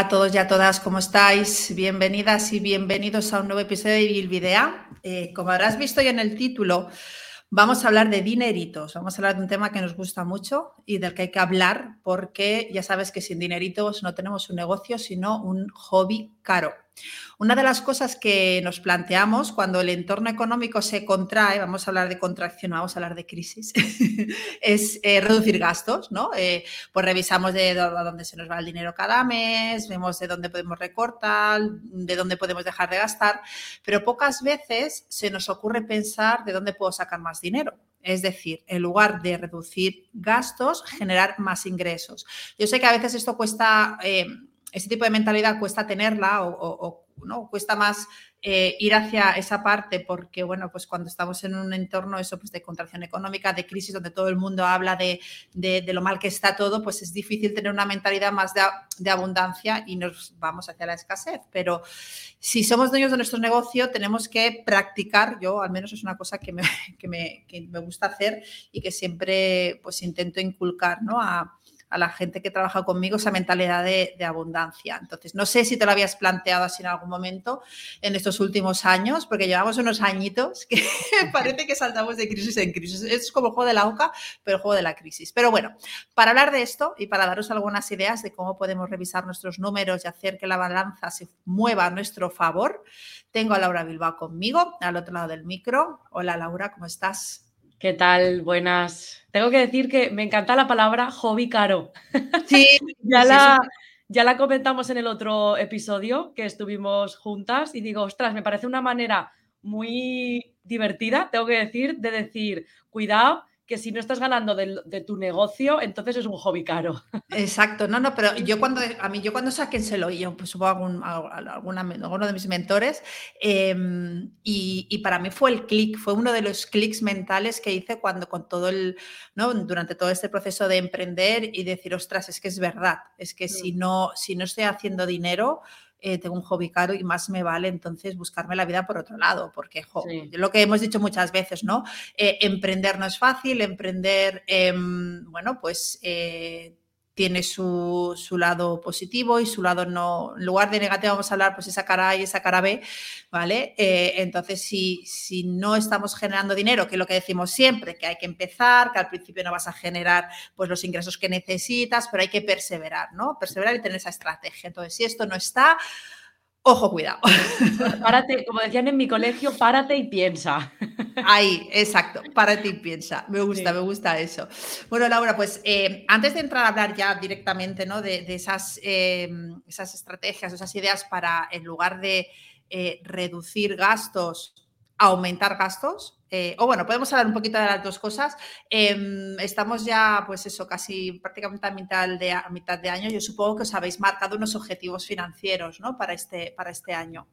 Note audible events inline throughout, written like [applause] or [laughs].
A todos y a todas, ¿cómo estáis? Bienvenidas y bienvenidos a un nuevo episodio de Bilvidea. Eh, como habrás visto ya en el título, vamos a hablar de dineritos, vamos a hablar de un tema que nos gusta mucho y del que hay que hablar porque ya sabes que sin dineritos no tenemos un negocio, sino un hobby caro. Una de las cosas que nos planteamos cuando el entorno económico se contrae, vamos a hablar de contracción, vamos a hablar de crisis, [laughs] es eh, reducir gastos, ¿no? Eh, pues revisamos de dónde se nos va el dinero cada mes, vemos de dónde podemos recortar, de dónde podemos dejar de gastar, pero pocas veces se nos ocurre pensar de dónde puedo sacar más dinero. Es decir, en lugar de reducir gastos, generar más ingresos. Yo sé que a veces esto cuesta... Eh, ese tipo de mentalidad cuesta tenerla o, ¿no? cuesta más eh, ir hacia esa parte porque, bueno, pues cuando estamos en un entorno eso, pues de contracción económica, de crisis, donde todo el mundo habla de, lo mal que está todo, pues es difícil tener una mentalidad más de, abundancia y nos vamos hacia la escasez. Pero si somos dueños de nuestro negocio, tenemos que practicar, yo al menos es una cosa que me, [laughs] que me, que me gusta hacer y que siempre pues intento inculcar, ¿no? A, a la gente que trabaja conmigo esa mentalidad de, abundancia. Entonces, no sé si te lo habías planteado así en algún momento en estos últimos años, porque llevamos unos añitos que [laughs] parece que saltamos de crisis en crisis. Es como el juego de la OCA, pero el juego de la crisis. Pero bueno, para hablar de esto y para daros algunas ideas de cómo podemos revisar nuestros números y hacer que la balanza se mueva a nuestro favor, tengo a Laura Bilbao conmigo, al otro lado del micro. Hola Laura, ¿cómo estás? ¿Qué tal? Buenas. Tengo que decir que me encanta la palabra hobby caro. Sí, [laughs] ya, la, ya la comentamos en el otro episodio que estuvimos juntas y digo, ostras, me parece una manera muy divertida, tengo que decir, de decir, cuidado, que si no estás ganando de, tu negocio, entonces es un hobby caro. [laughs] Exacto, no, no, pero yo cuando, a mí, yo cuando sáquenselo, y yo pues supongo algún, alguna, alguno de mis mentores, em, y, para mí fue el clic, fue uno de los clics mentales que hice cuando con todo el, ¿no? Durante todo este proceso de emprender y decir, ostras, es que es verdad, es que si mm. no, si no estoy haciendo dinero, eh, tengo un hobby caro y más me vale entonces buscarme la vida por otro lado, porque lo que hemos dicho muchas veces, ¿no? Eh, emprender no es fácil, emprender, em, bueno, pues eh, tiene su, lado positivo y su lado no, en lugar de negativo vamos a hablar pues esa cara A y esa cara B, ¿vale? Eh, entonces, si, si no estamos generando dinero, que es lo que decimos siempre, que hay que empezar, que al principio no vas a generar pues los ingresos que necesitas, pero hay que perseverar, ¿no? Perseverar y tener esa estrategia. Entonces, si esto no está, Ojo, cuidado. [laughs] Párate, como decían en mi colegio, párate y piensa. Ahí, exacto, párate y piensa. Me gusta, me gusta eso. Bueno, Laura, pues eh, antes de entrar a hablar ya directamente ¿no? de, esas, em, esas estrategias, esas ideas para, en lugar de eh, reducir gastos, aumentar gastos, eh, o bueno, podemos hablar un poquito de las dos cosas. Em, estamos ya, pues eso, casi prácticamente a mitad, de, a mitad de año. Yo supongo que os habéis marcado unos objetivos financieros, ¿no? Para este, para este año.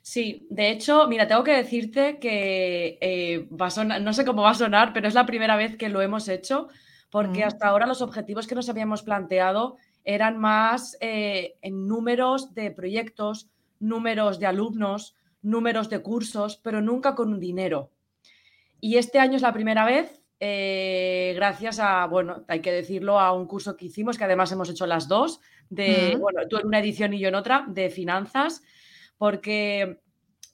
Sí, de hecho, mira, tengo que decirte que eh, va a sonar, no sé cómo va a sonar, pero es la primera vez que lo hemos hecho, porque hasta ahora los objetivos que nos habíamos planteado eran más eh, en números de proyectos, números de alumnos, números de cursos, pero nunca con un dinero. Y este año es la primera vez, eh, gracias a, bueno, hay que decirlo, a un curso que hicimos, que además hemos hecho las dos, de, bueno, tú en una edición y yo en otra, de finanzas, porque,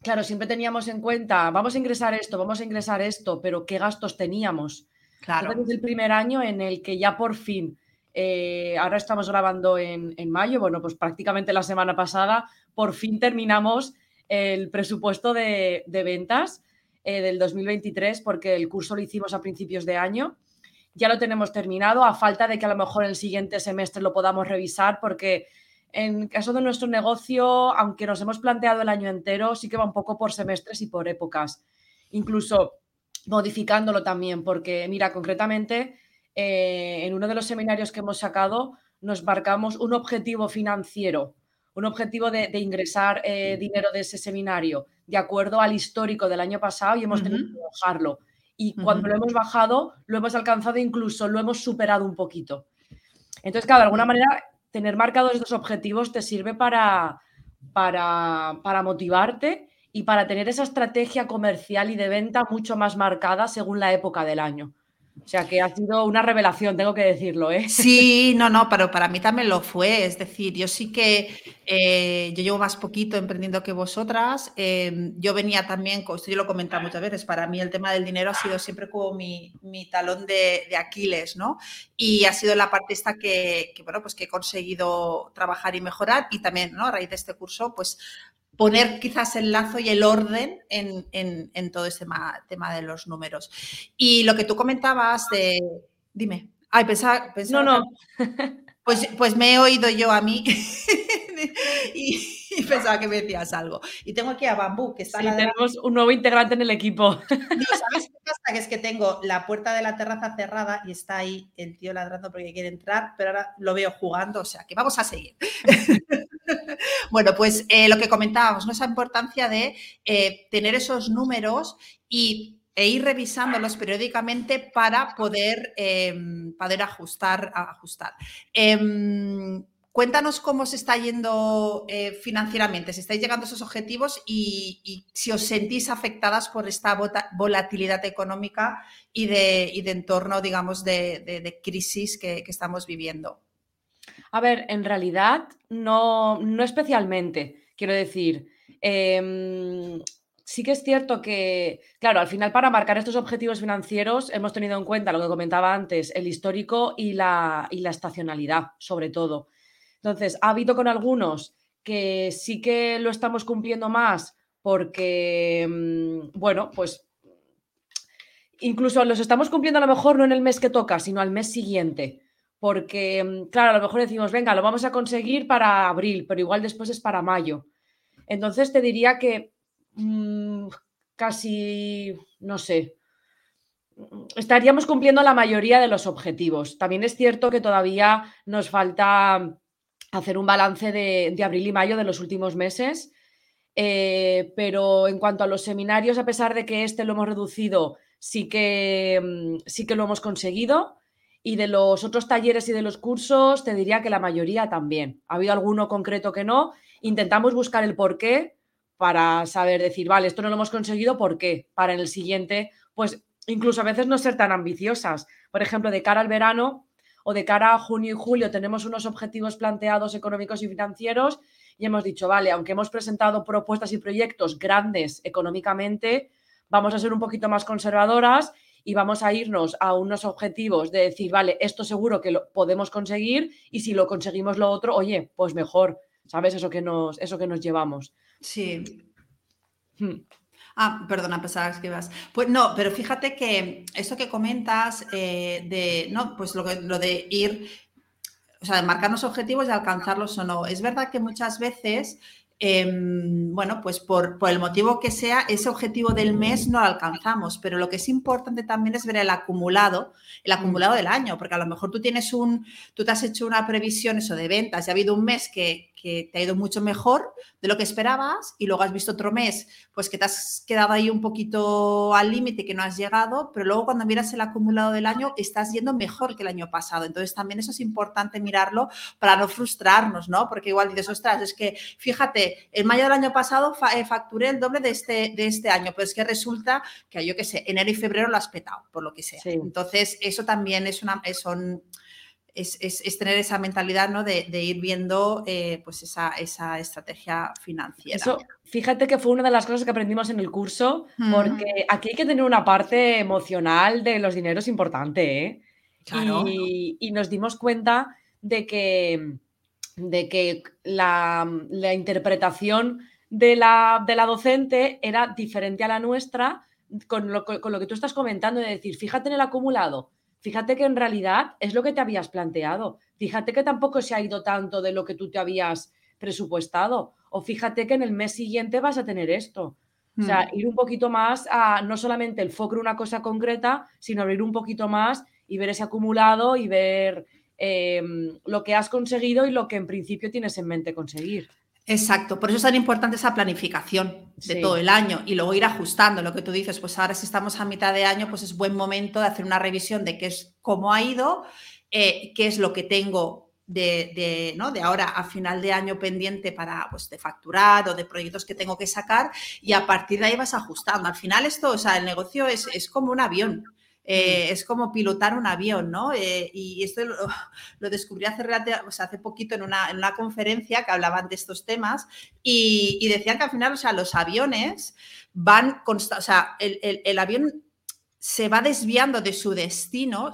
claro, siempre teníamos en cuenta, vamos a ingresar esto, vamos a ingresar esto, pero ¿qué gastos teníamos? Claro. es el primer año en el que ya por fin, eh, ahora estamos grabando en, en mayo, bueno, pues prácticamente la semana pasada, por fin terminamos el presupuesto de, ventas eh, del 2023 porque el curso lo hicimos a principios de año. Ya lo tenemos terminado, a falta de que a lo mejor el siguiente semestre lo podamos revisar porque en caso de nuestro negocio, aunque nos hemos planteado el año entero, sí que va un poco por semestres y por épocas. Incluso modificándolo también, porque mira, concretamente, eh, en uno de los seminarios que hemos sacado, nos marcamos un objetivo financiero un objetivo de, ingresar eh, dinero de ese seminario de acuerdo al histórico del año pasado y hemos tenido que bajarlo. Y cuando lo hemos bajado, lo hemos alcanzado, incluso lo hemos superado un poquito. Entonces, claro, de alguna manera, tener marcados estos objetivos te sirve para, para, para motivarte y para tener esa estrategia comercial y de venta mucho más marcada según la época del año. O sea que ha sido una revelación, tengo que decirlo, ¿eh? Sí, no, no, pero para mí también lo fue. Es decir, yo sí que eh, yo llevo más poquito emprendiendo que vosotras. Em, yo venía también, esto yo lo he muchas veces, para mí el tema del dinero ha sido siempre como mi, talón de, Aquiles, ¿no? Y ha sido la parte esta que, que, bueno, pues que he conseguido trabajar y mejorar y también, ¿no? A raíz de este curso, pues poner quizás el lazo y el orden en, todo ese tema, de los números. Y lo que tú comentabas de... Dime. Ay, pensaba... no, no. Pues, pues me he oído yo a mí [laughs] y, pensaba que me decías algo. Y tengo aquí a Bambú, que está... Sí, tenemos un nuevo integrante en el equipo. ¿Sabes qué pasa? Que es que tengo la puerta de la terraza cerrada y está ahí el tío ladrando porque quiere entrar, pero ahora lo veo jugando, o sea que vamos a seguir. Bueno, pues eh, lo que comentábamos, ¿no? esa importancia de eh, tener esos números y, e ir revisándolos periódicamente para poder, em, poder ajustar. ajustar. Em, cuéntanos cómo se está yendo eh, financieramente, si estáis llegando a esos objetivos y, si os sentís afectadas por esta volatilidad económica y de, de entorno, digamos, de, crisis que estamos viviendo. A ver, en realidad no, no especialmente. Quiero decir, em, sí que es cierto que, claro, al final para marcar estos objetivos financieros hemos tenido en cuenta lo que comentaba antes, el histórico y la, y la estacionalidad, sobre todo. Entonces, ha habido con algunos que sí que lo estamos cumpliendo más porque, em, bueno, pues incluso los estamos cumpliendo a lo mejor no en el mes que toca, sino al mes siguiente porque, mm, claro, a lo mejor decimos, venga, lo vamos a conseguir para abril, pero igual después es para mayo. Entonces te diría que mm, casi, no sé, mm, estaríamos cumpliendo la mayoría de los objetivos. También es cierto que todavía nos falta hacer un balance de, abril y mayo de los últimos meses, eh, pero en cuanto a los seminarios, a pesar de que este lo hemos reducido, sí que, sí que lo hemos conseguido. Y de los otros talleres y de los cursos, te diría que la mayoría también. Ha habido alguno concreto que no. Intentamos buscar el por qué para saber decir, vale, esto no lo hemos conseguido, ¿por qué? Para en el siguiente, pues incluso a veces no ser tan ambiciosas. Por ejemplo, de cara al verano o de cara a junio y julio tenemos unos objetivos planteados económicos y financieros y hemos dicho, vale, aunque hemos presentado propuestas y proyectos grandes económicamente, vamos a ser un poquito más conservadoras y vamos a irnos a unos objetivos de decir, vale, esto seguro que lo podemos conseguir y si lo conseguimos lo otro, oye, pues mejor, ¿sabes? Eso que nos, eso que nos llevamos. Sí. Hmm. Ah, perdona, pensabas que ibas. Pues no, pero fíjate que esto que comentas eh, de, no, pues lo, lo de ir, o sea, de marcarnos objetivos y alcanzarlos o no. Es verdad que muchas veces Em, bueno, pues por, el motivo que sea, ese objetivo del mes no lo alcanzamos, pero lo que es importante también es ver el acumulado, el mm. acumulado del año, porque a lo mejor tú tienes un, tú te has hecho una previsión eso de ventas y ha habido un mes que, que te ha ido mucho mejor de lo que esperabas y luego has visto otro mes, pues que te has quedado ahí un poquito al límite, que no has llegado, pero luego cuando miras el acumulado del año estás yendo mejor que el año pasado. Entonces también eso es importante mirarlo para no frustrarnos, ¿no? Porque igual dices, ostras, es que fíjate, en mayo del año pasado eh, facturé el doble de este, de este año, pero es que resulta que yo qué sé, enero y febrero lo has petado, por lo que sea. Entonces eso también es una, son es, tener esa mentalidad ¿no? de, ir viendo eh, pues esa, esa, estrategia financiera. Eso, fíjate que fue una de las cosas que aprendimos en el curso, porque aquí hay que tener una parte emocional de los dineros importante. ¿eh? Y, nos dimos cuenta de que, de que la, interpretación de la, de la, docente era diferente a la nuestra con lo, con lo que tú estás comentando, de decir, fíjate en el acumulado Fíjate que en realidad es lo que te habías planteado. Fíjate que tampoco se ha ido tanto de lo que tú te habías presupuestado. O fíjate que en el mes siguiente vas a tener esto. O sea, hmm. ir un poquito más a no solamente el foco en una cosa concreta, sino abrir un poquito más y ver ese acumulado y ver em, lo que has conseguido y lo que en principio tienes en mente conseguir. Exacto, por eso es tan importante esa planificación de todo el año y luego ir ajustando lo que tú dices, pues ahora si estamos a mitad de año, pues es buen momento de hacer una revisión de qué es cómo ha ido, eh, qué es lo que tengo de, ¿no? de ahora a final de año pendiente para pues, de facturar o de proyectos que tengo que sacar y a partir de ahí vas ajustando. Al final esto, o sea, el negocio es, es como un avión Eh, es como pilotar un avión, ¿no? Eh, y esto lo, [laughs] descubrí hace, hace poquito en una, en una, conferencia que hablaban de estos temas y, decían que al final, o sea, los aviones van, o sea, el, el avión se va desviando de su destino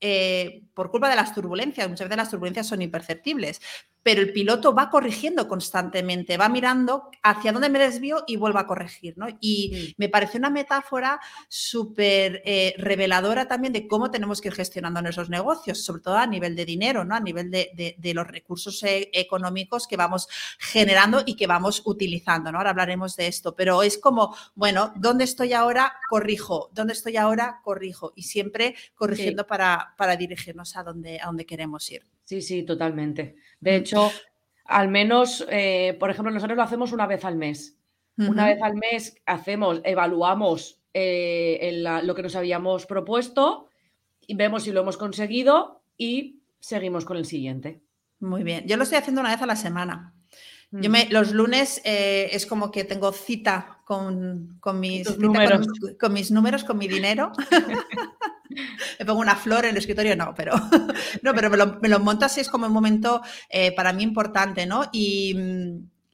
eh, por culpa de las turbulencias. Muchas veces las turbulencias son imperceptibles, pero el piloto va corrigiendo constantemente, va mirando hacia dónde me desvío y vuelve a corregir. ¿no? Y me parece una metáfora súper eh, reveladora también de cómo tenemos que ir gestionando nuestros negocios, sobre todo a nivel de dinero, ¿no? a nivel de, los recursos eh, económicos que vamos generando y que vamos utilizando. ¿no? Ahora hablaremos de esto, pero es como, bueno, ¿dónde estoy ahora? Corrijo. ¿Dónde estoy ahora? Corrijo. Y siempre corrigiendo para, para dirigirnos a donde, a donde queremos ir. Sí, sí, totalmente. De hecho, al menos, eh, por ejemplo, nosotros lo hacemos una vez al mes. Una vez al mes hacemos, evaluamos eh, lo que nos habíamos propuesto y vemos si lo hemos conseguido y seguimos con el siguiente. Muy bien. Yo lo estoy haciendo una vez a la semana. Yo me, los lunes eh, es como que tengo cita con, mis, números. Con, mis, números, con mi dinero. [laughs] [laughs] me pongo una flor en el escritorio, no, pero, [laughs] no, pero me, lo, me monto así, es como un momento eh, para mí importante, ¿no? Y,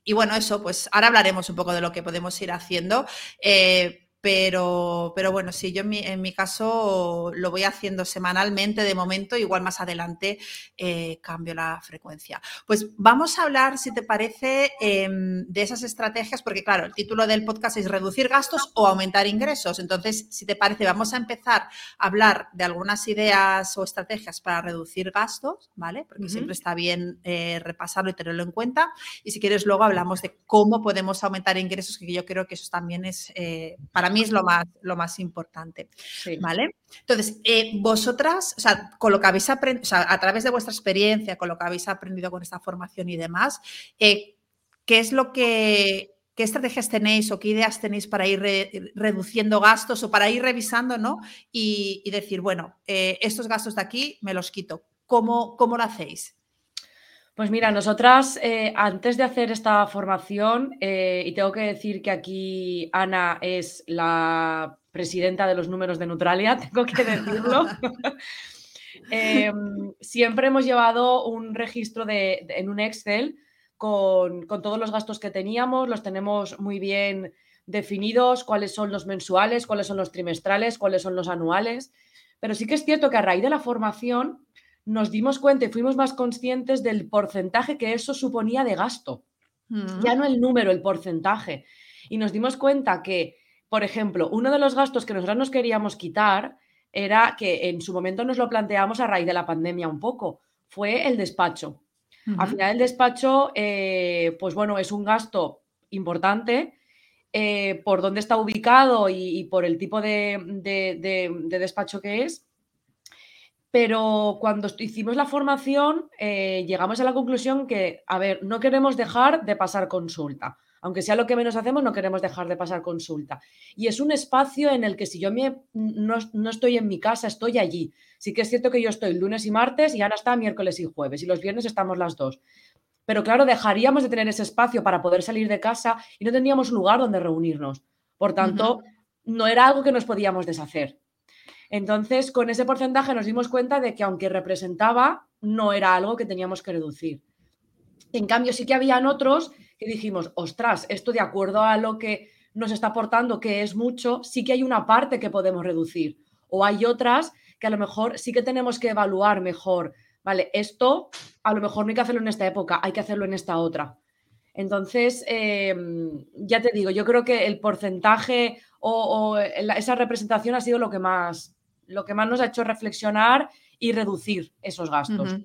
y, bueno, eso, pues ahora hablaremos un poco de lo que podemos ir haciendo. Eh, pero, pero bueno, sí, yo en mi, caso lo voy haciendo semanalmente de momento, igual más adelante eh, cambio la frecuencia. Pues vamos a hablar, si te parece, em, de esas estrategias, porque claro, el título del podcast es reducir gastos o aumentar ingresos. Entonces, si te parece, vamos a empezar a hablar de algunas ideas o estrategias para reducir gastos, ¿vale? Porque siempre está bien eh, repasarlo y tenerlo en cuenta. Y si quieres, luego hablamos de cómo podemos aumentar ingresos, que yo creo que eso también es eh, para mí es lo más, lo más importante. ¿Vale? Entonces, eh, vosotras, o sea, con lo que habéis aprendido, sea, a través de vuestra experiencia, con lo que habéis aprendido con esta formación y demás, eh, ¿qué es lo que, qué estrategias tenéis o qué ideas tenéis para ir reduciendo gastos o para ir revisando, ¿no? Y, decir, bueno, eh, estos gastos de aquí me los quito. ¿Cómo, cómo lo hacéis? Pues mira, nosotras eh, antes de hacer esta formación, eh, y tengo que decir que aquí Ana es la presidenta de los números de Neutralia, [laughs] tengo que decirlo. [laughs] Em, siempre hemos llevado un registro de, en un Excel con, con, todos los gastos que teníamos, los tenemos muy bien definidos, cuáles son los mensuales, cuáles son los trimestrales, cuáles son los anuales. Pero sí que es cierto que a raíz de la formación nos dimos cuenta y fuimos más conscientes del porcentaje que eso suponía de gasto. Mm. Ya no el número, el porcentaje. Y nos dimos cuenta que, por ejemplo, uno de los gastos que nosotros nos queríamos quitar era que en su momento nos lo planteamos a raíz de la pandemia un poco, fue el despacho. Al final el despacho, eh, pues bueno, es un gasto importante eh, por dónde está ubicado y, por el tipo de despacho que es pero cuando hicimos la formación eh, llegamos a la conclusión que, a ver, no queremos dejar de pasar consulta. Aunque sea lo que menos hacemos, no queremos dejar de pasar consulta. Y es un espacio en el que si yo me, no, no, estoy en mi casa, estoy allí. Sí que es cierto que yo estoy lunes y martes y Ana está miércoles y jueves y los viernes estamos las dos. Pero claro, dejaríamos de tener ese espacio para poder salir de casa y no tendríamos lugar donde reunirnos. Por tanto, no era algo que nos podíamos deshacer. Entonces, con ese porcentaje nos dimos cuenta de que aunque representaba, no era algo que teníamos que reducir. En cambio, sí que habían otros que dijimos, ostras, esto de acuerdo a lo que nos está aportando, que es mucho, sí que hay una parte que podemos reducir. O hay otras que a lo mejor sí que tenemos que evaluar mejor. Vale, esto a lo mejor no hay que hacerlo en esta época, hay que hacerlo en esta otra. Entonces, em, ya te digo, yo creo que el porcentaje o, esa representación ha sido lo que más, lo que más nos ha hecho reflexionar y reducir esos gastos.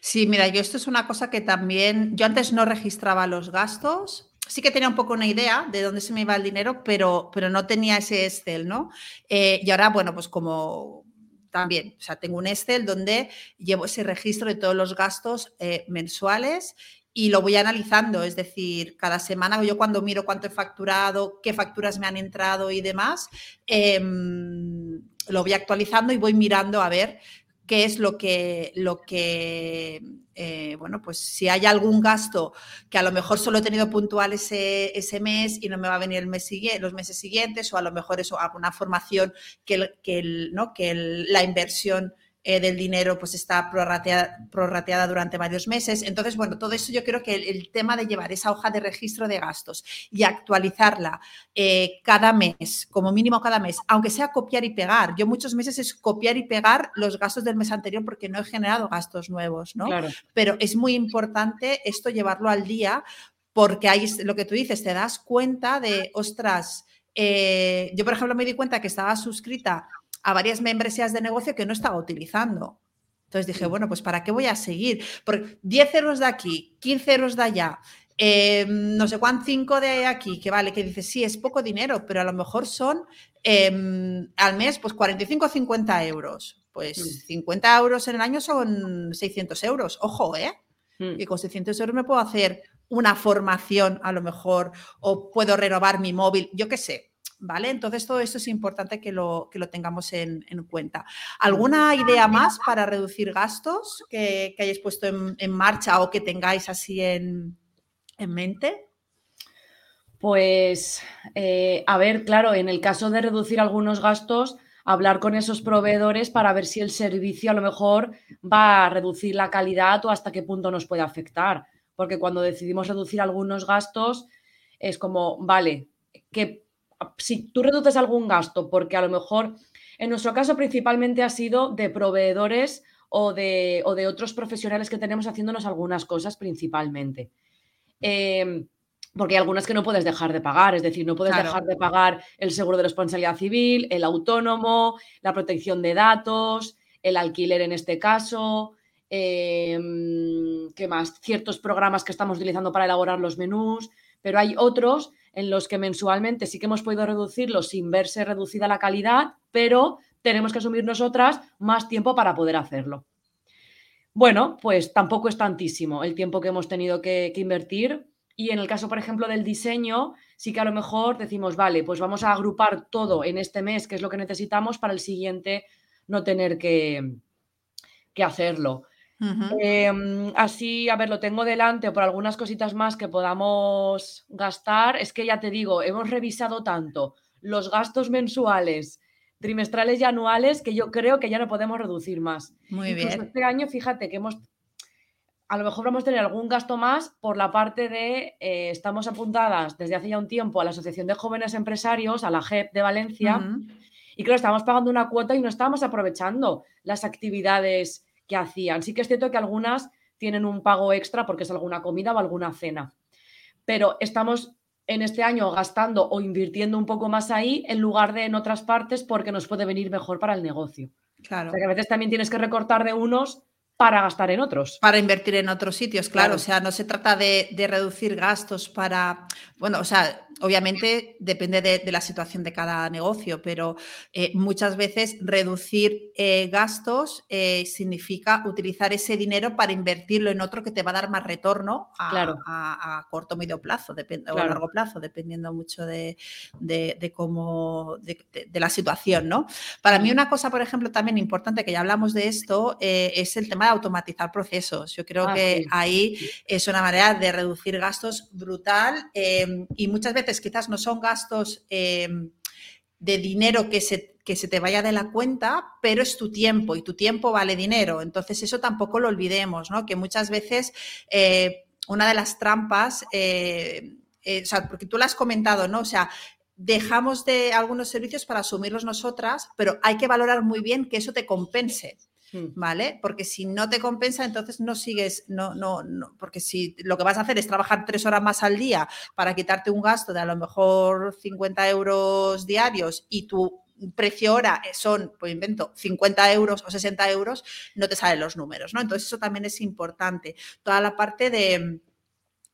Sí, mira, yo esto es una cosa que también, yo antes no registraba los gastos, sí que tenía un poco una idea de dónde se me iba el dinero, pero, pero no tenía ese Excel, ¿no? Eh, y ahora, bueno, pues como también, o sea, tengo un Excel donde llevo ese registro de todos los gastos eh, mensuales y lo voy analizando, es decir, cada semana yo cuando miro cuánto he facturado, qué facturas me han entrado y demás, em, lo voy actualizando y voy mirando a ver qué es lo que, lo que eh, bueno, pues si hay algún gasto que a lo mejor solo he tenido puntual ese, ese mes y no me va a venir el mes los meses siguientes, o a lo mejor eso, alguna formación que, que, ¿no? que la inversión eh, del dinero pues está prorrateada, durante varios meses. Entonces, bueno, todo eso yo creo que el, tema de llevar esa hoja de registro de gastos y actualizarla eh, cada mes, como mínimo cada mes, aunque sea copiar y pegar. Yo muchos meses es copiar y pegar los gastos del mes anterior porque no he generado gastos nuevos, ¿no? Pero es muy importante esto llevarlo al día porque ahí lo que tú dices, te das cuenta de, ostras, eh, yo por ejemplo me di cuenta que estaba suscrita a varias membresías de negocio que no estaba utilizando. Entonces dije, bueno, pues ¿para qué voy a seguir? Por 10 euros de aquí, 15 euros de allá, eh, no sé cuánto, 5 de aquí, que vale, que dices, sí, es poco dinero, pero a lo mejor son em, al mes pues 45 o 50 euros. Pues 50 mm. euros en el año son 600 euros. Ojo, ¿eh? Mm. Y con 600 euros me puedo hacer una formación a lo mejor o puedo renovar mi móvil, yo qué sé. ¿Vale? Entonces todo esto es importante que lo, que lo tengamos en, cuenta. ¿Alguna idea más para reducir gastos que, hayáis puesto en, marcha o que tengáis así en, mente? Pues, eh, a ver, claro, en el caso de reducir algunos gastos, hablar con esos proveedores para ver si el servicio a lo mejor va a reducir la calidad o hasta qué punto nos puede afectar. Porque cuando decidimos reducir algunos gastos, es como, vale, ¿qué si tú reduces algún gasto, porque a lo mejor, en nuestro caso principalmente ha sido de proveedores o de, de otros profesionales que tenemos haciéndonos algunas cosas principalmente. Em, porque hay algunas que no puedes dejar de pagar, es decir, no puedes dejar de pagar el seguro de responsabilidad civil, el autónomo, la protección de datos, el alquiler en este caso, em, ¿qué más? Ciertos programas que estamos utilizando para elaborar los menús, pero hay otros en los que mensualmente sí que hemos podido reducirlo sin verse reducida la calidad, pero tenemos que asumir nosotras más tiempo para poder hacerlo. Bueno, pues tampoco es tantísimo el tiempo que hemos tenido que, invertir. Y en el caso, por ejemplo, del diseño, sí que a lo mejor decimos, vale, pues vamos a agrupar todo en este mes, que es lo que necesitamos, para el siguiente no tener que, que hacerlo. Em, así, a ver, lo tengo delante por algunas cositas más que podamos gastar. Es que ya te digo, hemos revisado tanto los gastos mensuales, trimestrales y anuales que yo creo que ya no podemos reducir más. Muy bien. Este año, fíjate que hemos, a lo mejor vamos a tener algún gasto más por la parte de, eh, estamos apuntadas desde hace ya un tiempo a la Asociación de Jóvenes Empresarios, a la JEP de Valencia, y creo que estamos pagando una cuota y no estamos aprovechando las actividades que hacían. Sí que es cierto que algunas tienen un pago extra porque es alguna comida o alguna cena, pero estamos en este año gastando o invirtiendo un poco más ahí en lugar de en otras partes porque nos puede venir mejor para el negocio. Claro. O sea que a veces también tienes que recortar de unos para gastar en otros. Para invertir en otros sitios, claro. O sea, no se trata de, reducir gastos para, bueno, o sea, obviamente depende de, la situación de cada negocio, pero eh, muchas veces reducir eh, gastos eh, significa utilizar ese dinero para invertirlo en otro que te va a dar más retorno a, claro. a, corto o medio plazo o a largo plazo, dependiendo mucho de, cómo, de, la situación, ¿no? Para mí una cosa, por ejemplo, también importante, que ya hablamos de esto, es el tema automatizar procesos. Yo creo ah, que ahí es una manera de reducir gastos brutal y muchas veces quizás no son gastos em, de dinero que se, que se te vaya de la cuenta, pero es tu tiempo y tu tiempo vale dinero. Entonces eso tampoco lo olvidemos, ¿no? Que muchas veces eh, una de las trampas, eh, eh, o sea, porque tú lo has comentado, ¿no? O sea, dejamos de algunos servicios para asumirlos nosotras, pero hay que valorar muy bien que eso te compense. Mm. ¿vale? Porque si no te compensa, entonces no sigues, no, no, no, porque si lo que vas a hacer es trabajar tres horas más al día para quitarte un gasto de a lo mejor 50 euros diarios y tu precio hora son, pues invento, 50 euros o 60 euros, no te salen los números, ¿no? Entonces eso también es importante. Toda la parte de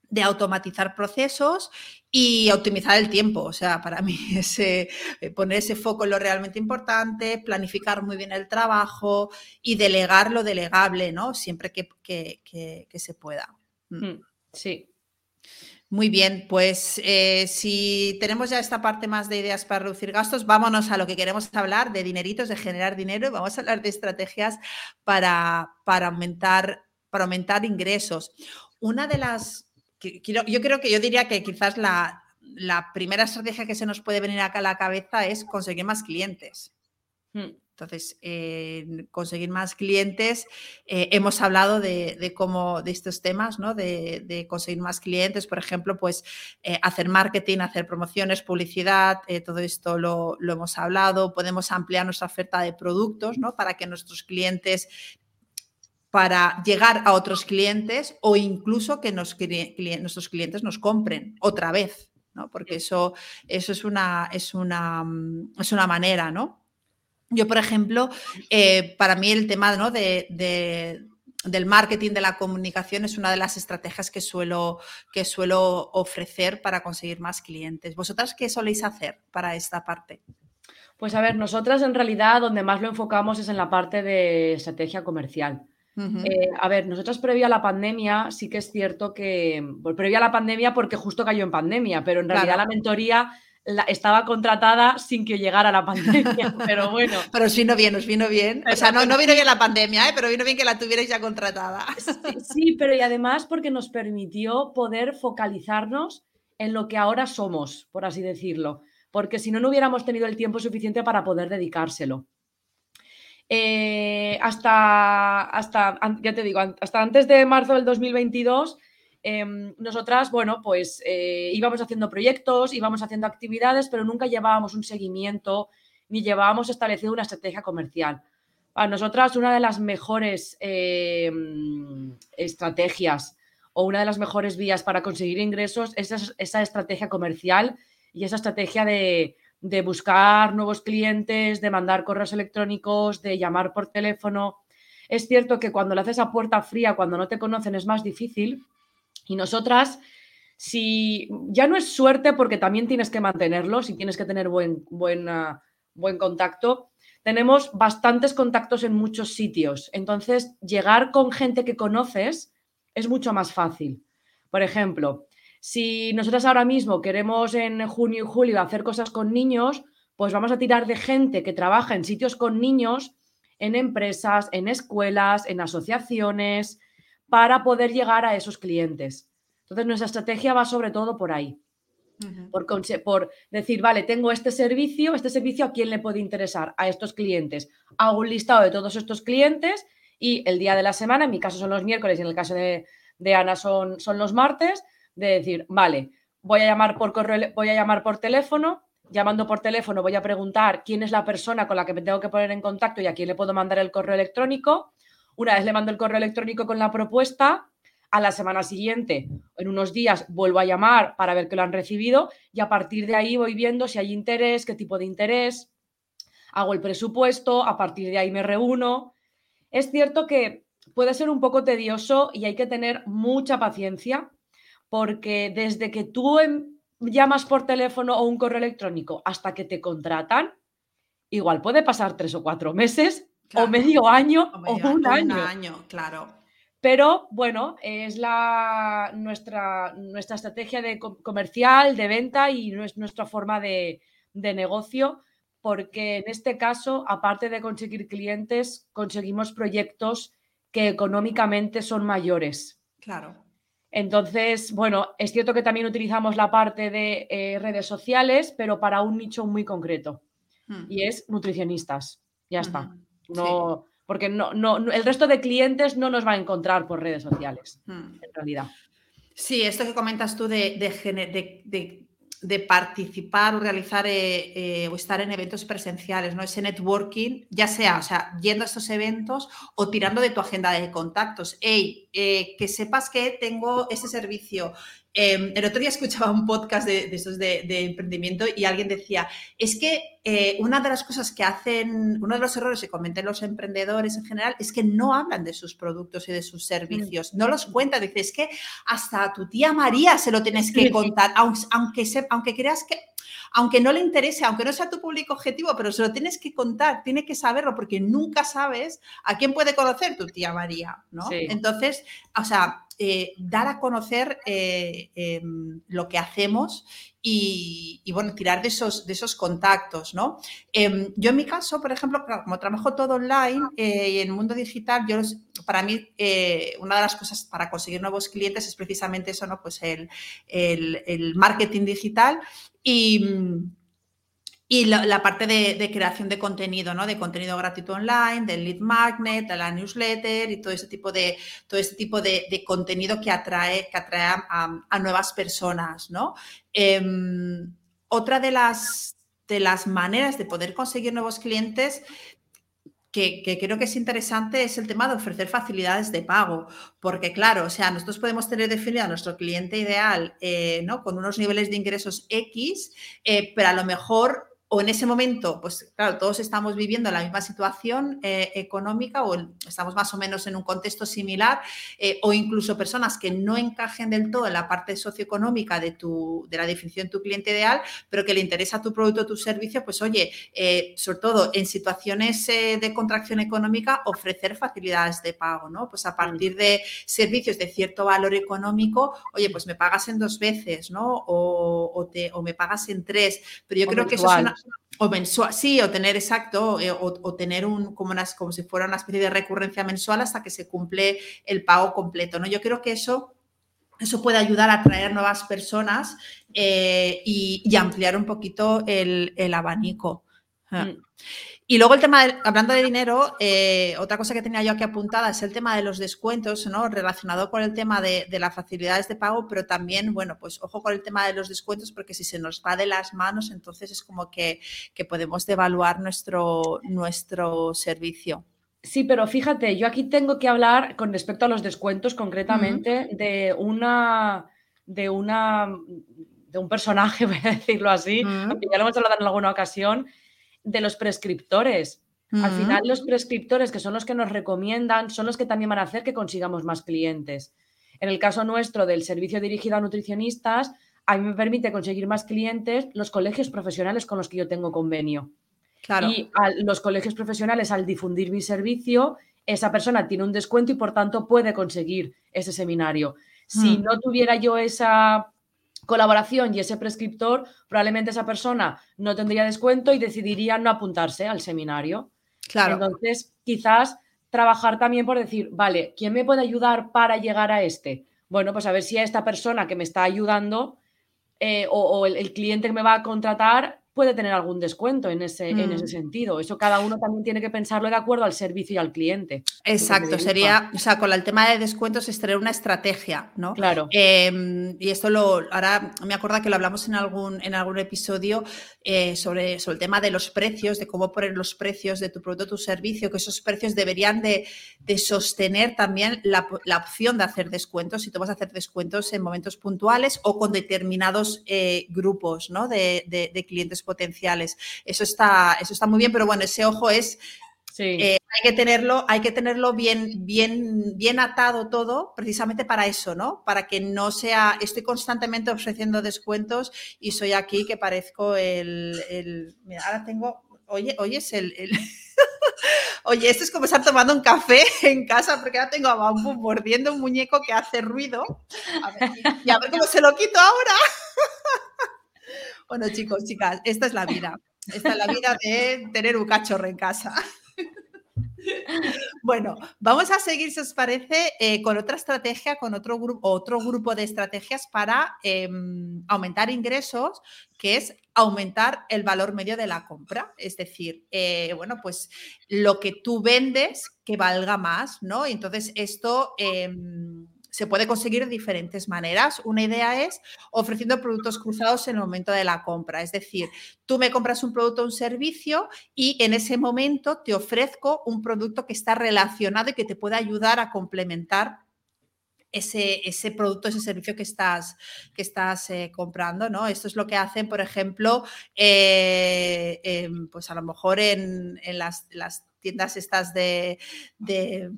de automatizar procesos y optimizar el tiempo. O sea, para mí [laughs] ese, eh, poner ese foco en lo realmente importante, planificar muy bien el trabajo y delegar lo delegable, ¿no? Siempre que, se pueda. Mm. Mm, sí. Muy bien, pues eh, si tenemos ya esta parte más de ideas para reducir gastos, vámonos a lo que queremos hablar, de dineritos, de generar dinero y vamos a hablar de estrategias para, para, aumentar, para aumentar ingresos. Una de las, yo creo que yo diría que quizás la, la primera estrategia que se nos puede venir acá a la cabeza es conseguir más clientes. Hmm. Entonces, conseguir más clientes, eh, hemos hablado de, cómo, de estos temas, ¿no? De, conseguir más clientes, por ejemplo, pues eh, hacer marketing, hacer promociones, publicidad, eh, todo esto lo, hemos hablado. Podemos ampliar nuestra oferta de productos, ¿no? Para que nuestros clientes para llegar a otros clientes o incluso que nuestros clientes nos compren otra vez, ¿no? Porque eso, eso es, una, es, una, es una manera, ¿no? Yo, por ejemplo, eh, para mí el tema ¿no? de, del marketing, de la comunicación, es una de las estrategias que suelo, que suelo ofrecer para conseguir más clientes. ¿Vosotras qué soléis hacer para esta parte? Pues a ver, nosotras en realidad donde más lo enfocamos es en la parte de estrategia comercial. Eh, a ver, nosotros previo a la pandemia, sí que es cierto que, pues, previo a la pandemia porque justo cayó en pandemia, pero en realidad la mentoría estaba contratada sin que llegara la [laughs] pandemia, pero bueno. Pero sí vino bien, os vino bien. O sea, no, no vino bien la pandemia, ¿eh? pero vino bien que la tuvierais ya contratada. Sí, pero y además porque nos permitió poder focalizarnos en lo que ahora somos, por así decirlo, porque si no, no hubiéramos tenido el tiempo suficiente para poder dedicárselo. Eh, hasta, hasta, ya te digo, hasta antes de marzo del 2022 Em, nosotras, bueno, pues eh, íbamos haciendo proyectos, íbamos haciendo actividades, pero nunca llevábamos un seguimiento ni llevábamos establecido una estrategia comercial. Para nosotras, una de las mejores em, estrategias o una de las mejores vías para conseguir ingresos es esa, estrategia comercial y esa estrategia de, de buscar nuevos clientes, de mandar correos electrónicos, de llamar por teléfono. Es cierto que cuando lo haces a puerta fría, cuando no te conocen, es más difícil, y nosotras, si ya no es suerte porque también tienes que mantenerlo, si tienes que tener buen, buen contacto, tenemos bastantes contactos en muchos sitios. Entonces, llegar con gente que conoces es mucho más fácil. Por ejemplo, si nosotras ahora mismo queremos en junio y julio hacer cosas con niños, pues vamos a tirar de gente que trabaja en sitios con niños, en empresas, en escuelas, en asociaciones, para poder llegar a esos clientes. Entonces, nuestra estrategia va sobre todo por ahí. por, por, decir, vale, tengo este servicio, este servicio a quién le puede interesar, a estos clientes. Hago un listado de todos estos clientes y el día de la semana, en mi caso son los miércoles y en el caso de, Ana son, son los martes, de decir, vale, voy a llamar por correo, voy a llamar por teléfono, llamando por teléfono voy a preguntar quién es la persona con la que me tengo que poner en contacto y a quién le puedo mandar el correo electrónico. Una vez le mando el correo electrónico con la propuesta, a la semana siguiente, en unos días, vuelvo a llamar para ver que lo han recibido y a partir de ahí voy viendo si hay interés, qué tipo de interés, hago el presupuesto, a partir de ahí me reúno. Es cierto que puede ser un poco tedioso y hay que tener mucha paciencia porque desde que tú em, llamas por teléfono o un correo electrónico hasta que te contratan, igual puede pasar tres o cuatro meses o medio año o, un año. Un año, claro. Pero bueno, es la, nuestra, nuestra estrategia de comercial, de venta y nuestra forma de, de negocio, porque en este caso, aparte de conseguir clientes, conseguimos proyectos que económicamente son mayores. Claro. Entonces, bueno, es cierto que también utilizamos la parte de eh, redes sociales, pero para un nicho muy concreto. Hmm. Y es nutricionistas. Ya está. No, porque no, no, el resto de clientes no nos va a encontrar por redes sociales, hmm. en realidad. Sí, esto que comentas tú de, de, de, participar o realizar eh, eh, o estar en eventos presenciales, ¿no? Ese networking, ya sea, o sea, yendo a estos eventos o tirando de tu agenda de contactos. Hey, eh, que sepas que tengo ese servicio, Em, el otro día escuchaba un podcast de, esos de, emprendimiento y alguien decía, es que eh, una de las cosas que hacen, uno de los errores que cometen los emprendedores en general es que no hablan de sus productos y de sus servicios, no los cuentan. Dice, es que hasta a tu tía María se lo tienes que contar, aunque, aunque creas que aunque no le interese, aunque no sea tu público objetivo, pero se lo tienes que contar, tiene que saberlo, porque nunca sabes a quién puede conocer tu tía María, ¿no? Entonces, o sea, eh, dar a conocer eh, em, lo que hacemos y, bueno, tirar de esos, de esos contactos, ¿no? Em, yo en mi caso, por ejemplo, como trabajo todo online y en el mundo digital, yo para mí una de las cosas para conseguir nuevos clientes es precisamente eso, ¿no? Pues el, el marketing digital y y la, parte de, creación de contenido, ¿no? De contenido gratuito online, del lead magnet, de la newsletter y todo ese tipo de, todo este tipo de, contenido que atrae, que atrae a, nuevas personas, ¿no? Em, otra de las, de las maneras de poder conseguir nuevos clientes que, creo que es interesante es el tema de ofrecer facilidades de pago, porque claro, o sea, nosotros podemos tener definido a nuestro cliente ideal, eh, ¿no? Con unos niveles de ingresos X, eh, pero a lo mejor o en ese momento, pues claro, todos estamos viviendo la misma situación eh, económica o estamos más o menos en un contexto similar, eh, o incluso personas que no encajen del todo en la parte socioeconómica de, tu, de la definición de tu cliente ideal, pero que le interesa tu producto o tu servicio, pues oye, eh, sobre todo en situaciones de contracción económica, ofrecer facilidades de pago, ¿no? Pues a partir de servicios de cierto valor económico, oye, pues me pagas en dos veces, ¿no? O, te, o me pagas en tres, pero yo creo que eso es una o mensual, sí, o tener exacto, eh, o, tener un, como, como si fuera una especie de recurrencia mensual hasta que se cumple el pago completo. ¿no? Yo creo que eso, eso puede ayudar a atraer nuevas personas eh, y, ampliar un poquito el, abanico. Ah. Mm. Y luego el tema, hablando de dinero, eh, otra cosa que tenía yo aquí apuntada es el tema de los descuentos, ¿no? Relacionado con el tema de, las facilidades de pago, pero también, bueno, pues ojo con el tema de los descuentos, porque si se nos va de las manos, entonces es como que, podemos devaluar nuestro, nuestro servicio. Sí, pero fíjate, yo aquí tengo que hablar con respecto a los descuentos concretamente de una de una de un personaje, [laughs] voy a decirlo así, aunque ya lo hemos hablado en alguna ocasión, de los prescriptores. Al final, los prescriptores, que son los que nos recomiendan, son los que también van a hacer que consigamos más clientes. En el caso nuestro del servicio dirigido a nutricionistas, a mí me permite conseguir más clientes los colegios profesionales con los que yo tengo convenio. Claro. Y los colegios profesionales, al difundir mi servicio, esa persona tiene un descuento y por tanto puede conseguir ese seminario. Si mm. no tuviera yo esa colaboración y ese prescriptor, probablemente esa persona no tendría descuento y decidiría no apuntarse al seminario. Claro. Entonces, quizás trabajar también por decir, vale, ¿quién me puede ayudar para llegar a este? Bueno, pues a ver si a esta persona que me está ayudando eh, o, el, cliente que me va a contratar puede tener algún descuento en ese, en ese mm. sentido. Eso cada uno también tiene que pensarlo de acuerdo al servicio y al cliente. Exacto, sería, o sea, con el tema de descuentos es tener una estrategia, ¿no? Claro. Em, y esto lo, ahora me acuerdo que lo hablamos en algún, en algún episodio eh, sobre, sobre el tema de los precios, de cómo poner los precios de tu producto tu servicio, que esos precios deberían de, sostener también la, opción de hacer descuentos, si tú vas a hacer descuentos en momentos puntuales o con determinados eh, grupos ¿no? de, de clientes potenciales. Eso está, eso está muy bien, pero bueno, ese ojo es eh, hay que tenerlo, hay que tenerlo bien, bien, bien atado todo, precisamente para eso, ¿no? Para que no sea, estoy constantemente ofreciendo descuentos y soy aquí que parezco el, mira, ahora tengo, oye, oye, es el, [laughs] Oye, esto es como estar tomando un café [laughs] en casa porque ahora tengo a Bambú mordiendo un muñeco que hace ruido. y a ver cómo se lo quito ahora. [laughs] Bueno, chicos, chicas, esta es la vida. Esta es la vida de tener un cachorro en casa. [laughs] Bueno, vamos a seguir, si os parece, eh, con otra estrategia, con otro, grupo, otro grupo de estrategias para em, aumentar ingresos, que es aumentar el valor medio de la compra. Es decir, eh, bueno, pues lo que tú vendes que valga más, ¿no? entonces esto... Em, se puede conseguir de diferentes maneras. Una idea es ofreciendo productos cruzados en el momento de la compra. Es decir, tú me compras un producto o un servicio y en ese momento te ofrezco un producto que está relacionado y que te puede ayudar a complementar ese, ese, producto, ese servicio que estás, que estás eh, comprando, ¿no? Esto es lo que hacen, por ejemplo, eh, pues a lo mejor en, las, tiendas estas de,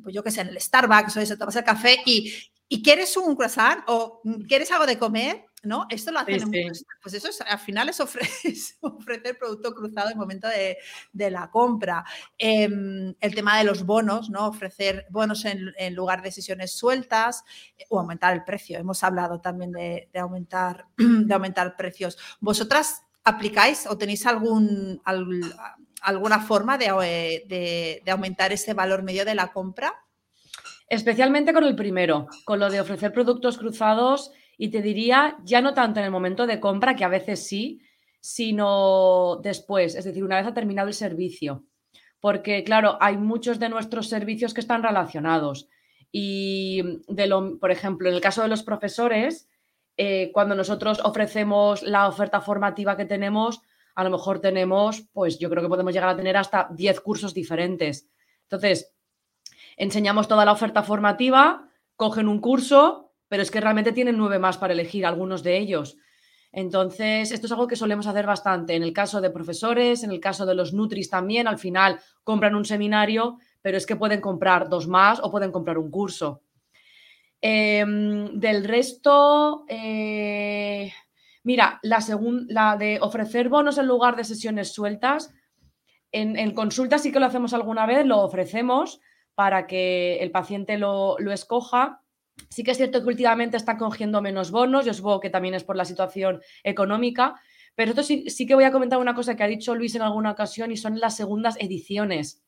pues yo qué sé, en el Starbucks o eso, tomas el café y, ¿Y quieres un croissant o quieres algo de comer? ¿no? Esto lo hacen Pues eso al final [laughs] es, ofrecer producto cruzado en el momento de, la compra. Em, el tema de los bonos, ¿no? Ofrecer bonos en, lugar de sesiones sueltas eh, o aumentar el precio. Hemos hablado también de, aumentar, [clears throat] de aumentar precios. ¿Vosotras aplicáis o tenéis algún, alguna forma de, de aumentar ese valor medio de la compra? Especialmente con el primero, con lo de ofrecer productos cruzados y te diría, ya no tanto en el momento de compra, que a veces sí, sino después, es decir, una vez ha terminado el servicio. Porque, claro, hay muchos de nuestros servicios que están relacionados. Y, de lo, por ejemplo, en el caso de los profesores, eh, cuando nosotros ofrecemos la oferta formativa que tenemos, a lo mejor tenemos, pues yo creo que podemos llegar a tener hasta 10 cursos diferentes. Entonces, enseñamos toda la oferta formativa, cogen un curso, pero es que realmente tienen nueve más para elegir, algunos de ellos. Entonces, esto es algo que solemos hacer bastante. En el caso de profesores, en el caso de los Nutris también, al final compran un seminario, pero es que pueden comprar dos más o pueden comprar un curso. Em, del resto, eh, mira, la, la de ofrecer bonos en lugar de sesiones sueltas, en consulta sí que lo hacemos alguna vez, lo ofrecemos, para que el paciente lo, escoja. Sí que es cierto que últimamente están cogiendo menos bonos, yo supongo que también es por la situación económica, pero esto sí, sí, que voy a comentar una cosa que ha dicho Luis en alguna ocasión y son las segundas ediciones.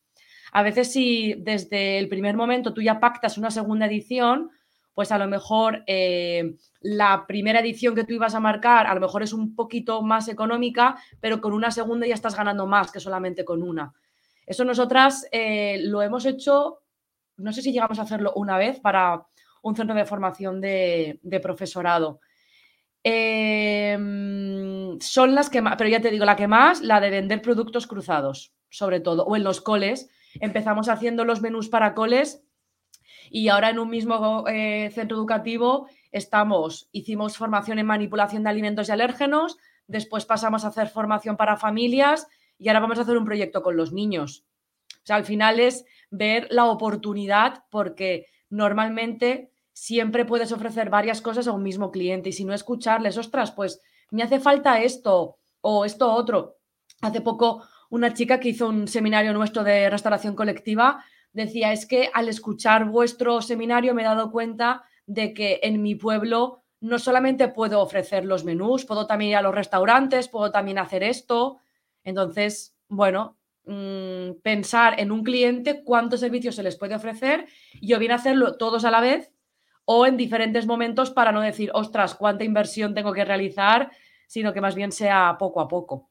A veces si desde el primer momento tú ya pactas una segunda edición, pues a lo mejor eh, la primera edición que tú ibas a marcar a lo mejor es un poquito más económica, pero con una segunda ya estás ganando más que solamente con una. Eso nosotras eh, lo hemos hecho, no sé si llegamos a hacerlo una vez para un centro de formación de, profesorado. Em, son las que más, pero ya te digo, la que más, la de vender productos cruzados, sobre todo, o en los coles. Empezamos haciendo los menús para coles y ahora en un mismo eh, centro educativo estamos, hicimos formación en manipulación de alimentos y alérgenos, después pasamos a hacer formación para familias y ahora vamos a hacer un proyecto con los niños. O sea, al final es ver la oportunidad porque normalmente siempre puedes ofrecer varias cosas a un mismo cliente y si no escucharles, ostras, pues me hace falta esto o esto otro. Hace poco una chica que hizo un seminario nuestro de restauración colectiva decía, es que al escuchar vuestro seminario me he dado cuenta de que en mi pueblo no solamente puedo ofrecer los menús, puedo también ir a los restaurantes, puedo también hacer esto. Entonces, bueno, mm, pensar en un cliente cuántos servicios se les puede ofrecer y o bien hacerlo todos a la vez o en diferentes momentos para no decir, ostras, cuánta inversión tengo que realizar, sino que más bien sea poco a poco.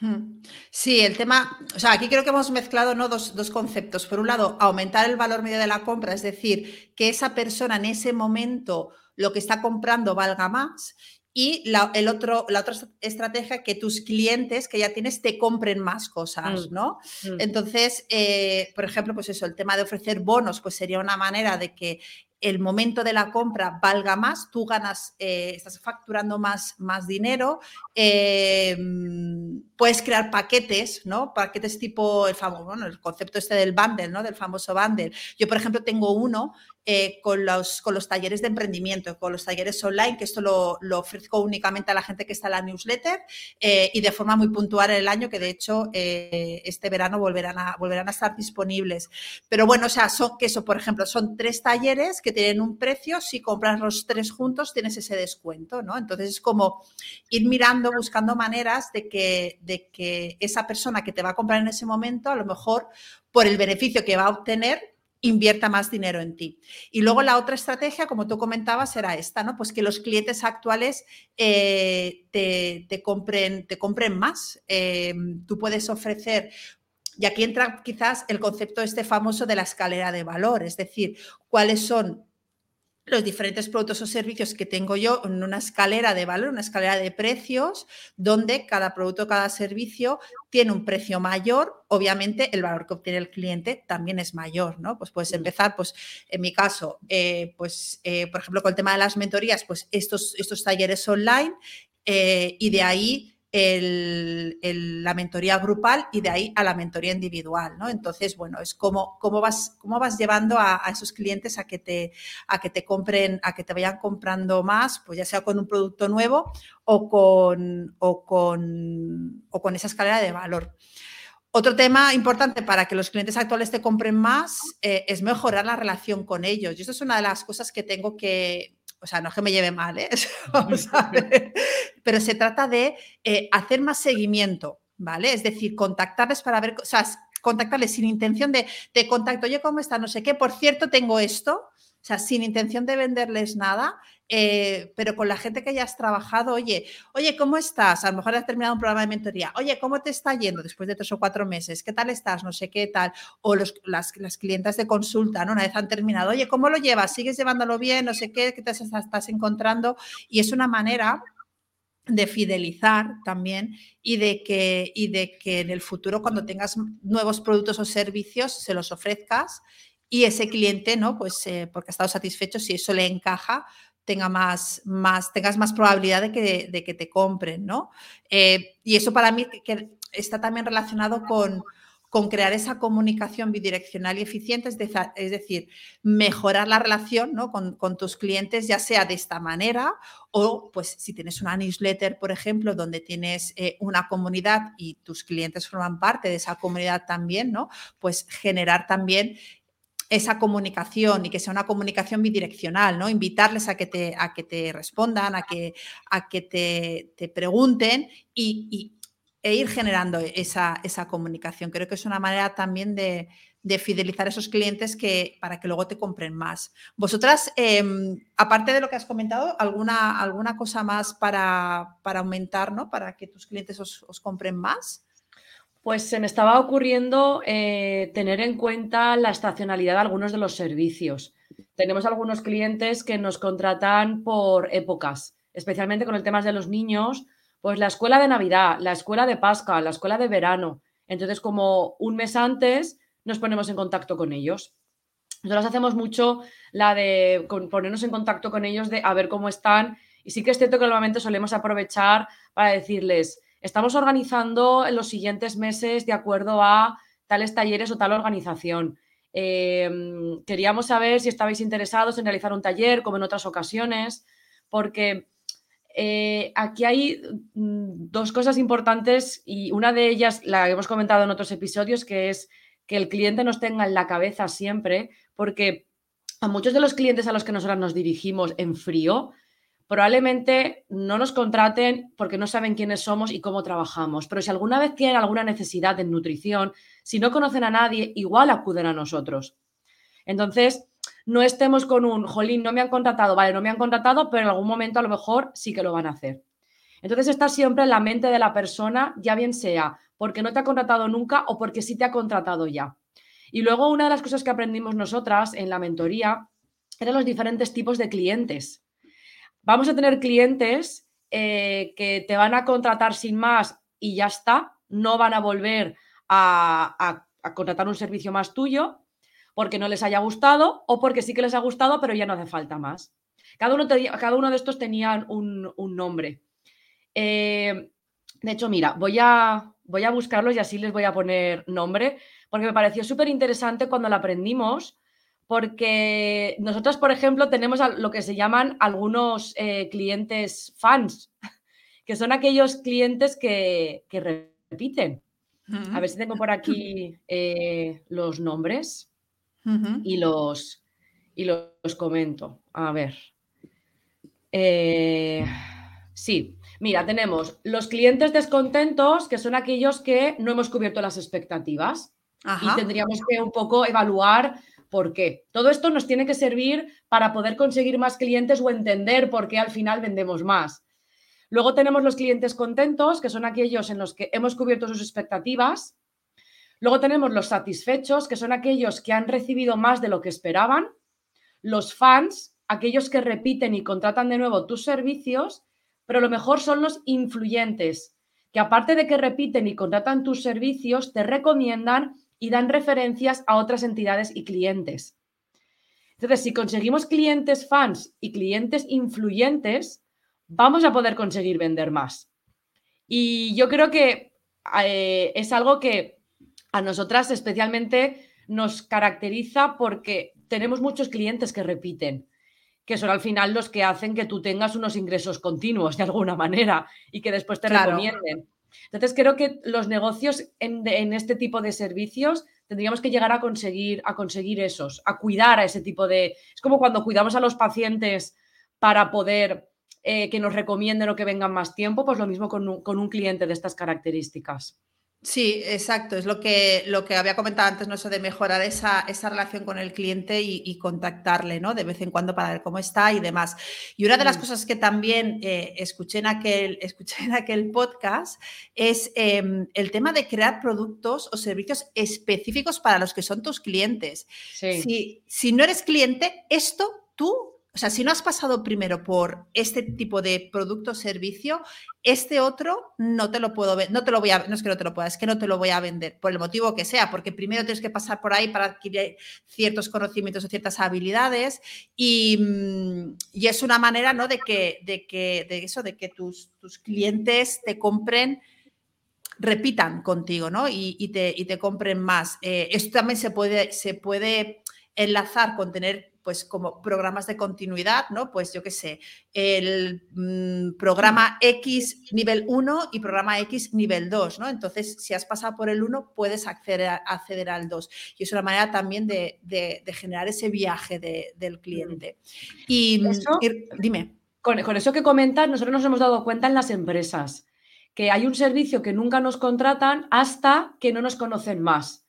Hmm. Sí, el tema, o sea, aquí creo que hemos mezclado ¿no? dos, dos, conceptos. Por un lado, aumentar el valor medio de la compra, es decir, que esa persona en ese momento lo que está comprando valga más. Y la, el otro, la otra estrategia, que tus clientes que ya tienes te compren más cosas, mm, ¿no? Mm. Entonces, eh, por ejemplo, pues eso, el tema de ofrecer bonos, pues sería una manera de que el momento de la compra valga más, tú ganas, eh, estás facturando más, más dinero, em, puedes crear paquetes, ¿no? Paquetes tipo el famoso, bueno, el concepto este del bundle, ¿no? Del famoso bundle. Yo, por ejemplo, tengo uno eh, con, los, con los talleres de emprendimiento, con los talleres online, que esto lo, ofrezco únicamente a la gente que está en la newsletter eh, y de forma muy puntual en el año, que de hecho este verano volverán a, volverán a estar disponibles. Pero bueno, o sea, son, que eso, por ejemplo, son tres talleres que tienen un precio, si compras los tres juntos tienes ese descuento, ¿no? Entonces es como ir mirando, buscando maneras de que, de que esa persona que te va a comprar en ese momento, a lo mejor por el beneficio que va a obtener, invierta más dinero en ti. Y luego la otra estrategia, como tú comentabas, era esta, ¿no? Pues que los clientes actuales eh, te, compren, te compren más. Eh, tú puedes ofrecer y aquí entra quizás el concepto este famoso de la escalera de valor, es decir, cuáles son los diferentes productos o servicios que tengo yo en una escalera de valor, una escalera de precios, donde cada producto, cada servicio tiene un precio mayor. Obviamente, el valor que obtiene el cliente también es mayor, ¿no? Pues puedes empezar, pues en mi caso, eh, pues eh, por ejemplo, con el tema de las mentorías, pues estos, estos talleres online eh, y de ahí la mentoría grupal y de ahí a la mentoría individual, ¿no? Entonces, bueno, es como cómo vas, cómo vas llevando a, esos clientes a que, te, a que te compren, a que te vayan comprando más, pues ya sea con un producto nuevo o con, o con, o con esa escalera de valor. Otro tema importante para que los clientes actuales te compren más eh, es mejorar la relación con ellos. Y eso es una de las cosas que tengo que, o sea, no es que me lleve mal, ¿eh? [laughs] [laughs] pero se trata de eh, hacer más seguimiento, ¿vale? Es decir, contactarles para ver, o sea, contactarles sin intención de, te contacto, oye, ¿cómo está? No sé qué, por cierto, tengo esto, o sea, sin intención de venderles nada, eh, pero con la gente que ya has trabajado, oye, oye, ¿cómo estás? A lo mejor has terminado un programa de mentoría, oye, ¿cómo te está yendo después de tres o cuatro meses? ¿Qué tal estás? No sé qué tal. O los, las, las, clientas de consulta, ¿no? Una vez han terminado, oye, ¿cómo lo llevas? ¿Sigues llevándolo bien? No sé qué, ¿qué te estás encontrando? Y es una manera de fidelizar también y de, que, y de que en el futuro cuando tengas nuevos productos o servicios se los ofrezcas y ese cliente, ¿no? Pues eh, porque ha estado satisfecho, si eso le encaja, tenga más, más, tengas más probabilidad de que, de que te compren, ¿no? Eh, y eso para mí que está también relacionado con, con crear esa comunicación bidireccional y eficiente, es, decir, mejorar la relación ¿no? con, con, tus clientes, ya sea de esta manera o pues si tienes una newsletter, por ejemplo, donde tienes eh, una comunidad y tus clientes forman parte de esa comunidad también, ¿no? Pues generar también esa comunicación y que sea una comunicación bidireccional, ¿no? Invitarles a que te, a que te respondan, a que, a que te, te pregunten y, e ir generando esa, esa, comunicación. Creo que es una manera también de, de, fidelizar a esos clientes que, para que luego te compren más. Vosotras, em, aparte de lo que has comentado, ¿alguna, alguna cosa más para, para aumentar, ¿no? para que tus clientes os, os compren más? Pues se me estaba ocurriendo eh, tener en cuenta la estacionalidad de algunos de los servicios. Tenemos algunos clientes que nos contratan por épocas, especialmente con el tema de los niños, pues la escuela de Navidad, la escuela de Pascua, la escuela de verano. Entonces, como un mes antes, nos ponemos en contacto con ellos. Nosotros hacemos mucho la de ponernos en contacto con ellos, de a ver cómo están. Y sí que es cierto que normalmente solemos aprovechar para decirles, estamos organizando en los siguientes meses de acuerdo a tales talleres o tal organización. Em, queríamos saber si estabais interesados en realizar un taller, como en otras ocasiones, porque eh, aquí hay mm, dos cosas importantes y una de ellas la hemos comentado en otros episodios, que es que el cliente nos tenga en la cabeza siempre, porque a muchos de los clientes a los que nosotros nos dirigimos en frío, probablemente no nos contraten porque no saben quiénes somos y cómo trabajamos. Pero si alguna vez tienen alguna necesidad en nutrición, si no conocen a nadie, igual acuden a nosotros. Entonces, no estemos con un, jolín, no me han contratado, vale, no me han contratado, pero en algún momento a lo mejor sí que lo van a hacer. Entonces, estar siempre en la mente de la persona, ya bien sea porque no te ha contratado nunca o porque sí te ha contratado ya. Y luego una de las cosas que aprendimos nosotras en la mentoría eran los diferentes tipos de clientes. Vamos a tener clientes eh, que te van a contratar sin más y ya está, no van a volver a, contratar un servicio más tuyo porque no les haya gustado o porque sí que les ha gustado, pero ya no hace falta más. Cada uno, de estos tenían un, nombre. Eh, de hecho, mira, voy a, voy a buscarlos y así les voy a poner nombre, porque me pareció súper interesante cuando lo aprendimos, porque nosotros, por ejemplo, tenemos lo que se llaman algunos eh, clientes fans, [laughs] que son aquellos clientes que, repiten. A ver si tengo por aquí eh, los nombres y, los, y los comento. A ver. Eh, sí, mira, tenemos los clientes descontentos, que son aquellos que no hemos cubierto las expectativas. Y tendríamos que un poco evaluar ¿Por qué? Todo esto nos tiene que servir para poder conseguir más clientes o entender por qué al final vendemos más. Luego tenemos los clientes contentos, que son aquellos en los que hemos cubierto sus expectativas. Luego tenemos los satisfechos, que son aquellos que han recibido más de lo que esperaban. Los fans, aquellos que repiten y contratan de nuevo tus servicios. Pero lo mejor son los influyentes, que aparte de que repiten y contratan tus servicios, te recomiendan y dan referencias a otras entidades y clientes. Entonces, si conseguimos clientes fans y clientes influyentes, vamos a poder conseguir vender más. Y yo creo que eh, es algo que a nosotras especialmente nos caracteriza porque tenemos muchos clientes que repiten, que son al final los que hacen que tú tengas unos ingresos continuos de alguna manera y que después te recomienden. Entonces creo que los negocios en, este tipo de servicios tendríamos que llegar a conseguir, a conseguir esos, a cuidar a ese tipo de... Es como cuando cuidamos a los pacientes para poder eh, que nos recomienden o que vengan más tiempo, pues lo mismo con un, cliente de estas características. Sí, exacto. Es lo que, lo que había comentado antes, ¿no? Eso de mejorar esa, esa relación con el cliente y, contactarle, ¿no? De vez en cuando para ver cómo está y demás. Y una de las mm. cosas que también eh, escuché, en aquel, [laughs] escuché en aquel podcast es em, el tema de crear productos o servicios específicos para los que son tus clientes. Si, si no eres cliente, esto tú o sea, si no has pasado primero por este tipo de producto o servicio, este otro no te lo puedo ver, no te lo voy a, no es que no te lo pueda, es que no te lo voy a vender, por el motivo que sea, porque primero tienes que pasar por ahí para adquirir ciertos conocimientos o ciertas habilidades y, mm, es una manera, ¿no? De que, de que, de eso, de que tus, tus clientes te compren repitan contigo, ¿no? Y, te, te, compren más. Eh, esto también se puede, se puede enlazar con tener pues como programas de continuidad, ¿no? Pues yo qué sé, el mm, programa X nivel 1 y programa X nivel 2, ¿no? Entonces, si has pasado por el 1, puedes acceder, acceder al 2. Y es una manera también de, generar ese viaje del cliente. Y, mm, dime. Con, con eso que comentas, nosotros nos hemos dado cuenta en las empresas que hay un servicio que nunca nos contratan hasta que no nos conocen más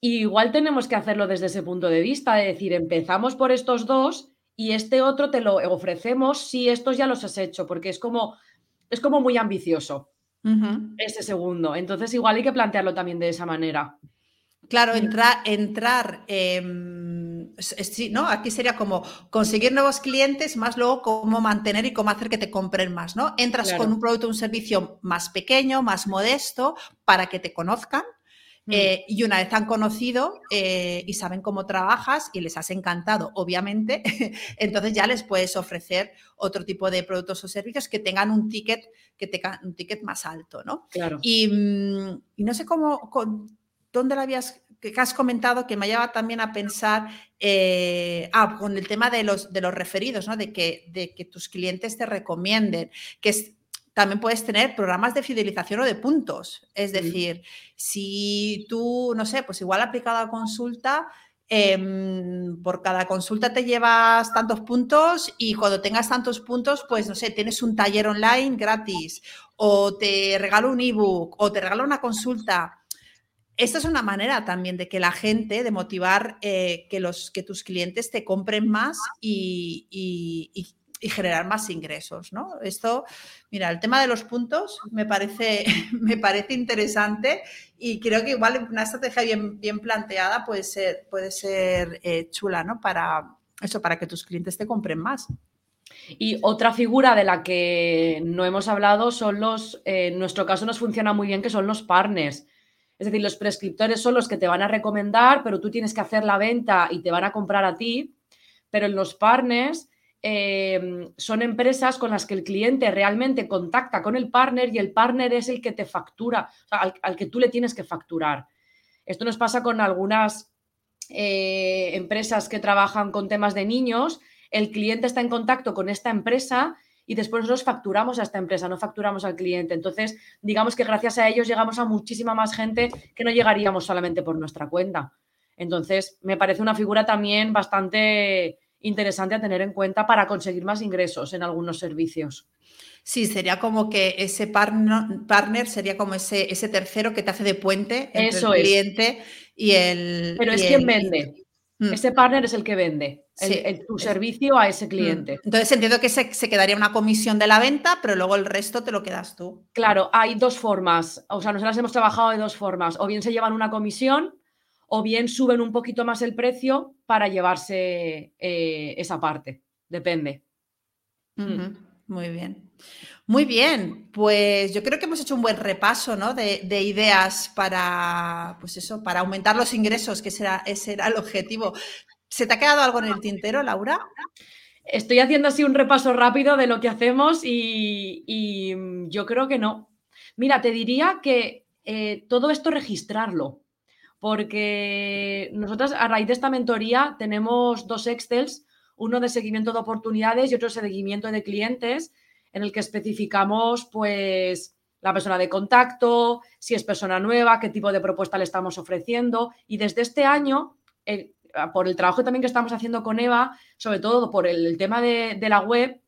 igual tenemos que hacerlo desde ese punto de vista, de decir, empezamos por estos dos y este otro te lo ofrecemos si estos ya los has hecho, porque es como, es como muy ambicioso ese segundo. Entonces igual hay que plantearlo también de esa manera. Claro, entrar, entrar ¿no? Aquí sería como conseguir nuevos clientes, más luego cómo mantener y cómo hacer que te compren más, ¿no? Entras con un producto, un servicio más pequeño, más modesto, para que te conozcan. Eh, y una vez han conocido eh, y saben cómo trabajas y les has encantado, obviamente, [laughs] entonces ya les puedes ofrecer otro tipo de productos o servicios que tengan un ticket, que tengan un ticket más alto, ¿no? Claro. Y, mm, no sé cómo, dónde lo habías que has comentado que me lleva también a pensar eh, ah, con el tema de los, de los referidos, ¿no? de, que, de que tus clientes te recomienden, que es, también puedes tener programas de fidelización o de puntos. Es decir, si tú, no sé, pues igual aplicado a consulta, em, por cada consulta te llevas tantos puntos y cuando tengas tantos puntos, pues no sé, tienes un taller online gratis o te regalo un ebook o te regalo una consulta. Esta es una manera también de que la gente, de motivar eh, que, los, que tus clientes te compren más y, y generar más ingresos, ¿no? Esto, mira, el tema de los puntos me parece, [laughs] me parece interesante y creo que igual una estrategia bien, bien planteada puede ser, puede ser eh, chula, ¿no? Para eso, para que tus clientes te compren más. Y otra figura de la que no hemos hablado son los, eh, en nuestro caso nos funciona muy bien, que son los partners. Es decir, los prescriptores son los que te van a recomendar, pero tú tienes que hacer la venta y te van a comprar a ti. Pero en los partners Em, son empresas con las que el cliente realmente contacta con el partner y el partner es el que te factura, al, que tú le tienes que facturar. Esto nos pasa con algunas eh, empresas que trabajan con temas de niños. El cliente está en contacto con esta empresa y después nosotros facturamos a esta empresa, no facturamos al cliente. Entonces, digamos que gracias a ellos llegamos a muchísima más gente que no llegaríamos solamente por nuestra cuenta. Entonces, me parece una figura también bastante interesante a tener en cuenta para conseguir más ingresos en algunos servicios. Sí, sería como que ese partner, sería como ese, ese tercero que te hace de puente entre el cliente y el. Pero es quien vende. Mm. Ese partner es el que vende tu servicio a ese mm. cliente. Entonces entiendo que se, se, quedaría una comisión de la venta, pero luego el resto te lo quedas tú. Claro, hay dos formas. O sea, nosotros hemos trabajado de dos formas. O bien se llevan una comisión o bien suben un poquito más el precio para llevarse eh, esa parte. Depende. Mm. Muy bien. Muy bien, pues yo creo que hemos hecho un buen repaso ¿no? de, ideas para, pues eso, para aumentar los ingresos, que será, ese era el objetivo. ¿Se te ha quedado algo en el tintero, Laura? Estoy haciendo así un repaso rápido de lo que hacemos y, y yo creo que no. Mira, te diría que eh, todo esto registrarlo, porque nosotros a raíz de esta mentoría tenemos dos Excels, uno de seguimiento de oportunidades y otro de seguimiento de clientes, en el que especificamos pues la persona de contacto, si es persona nueva, qué tipo de propuesta le estamos ofreciendo. Y desde este año, eh, por el trabajo también que estamos haciendo con Eva, sobre todo por el, tema de, de, la web,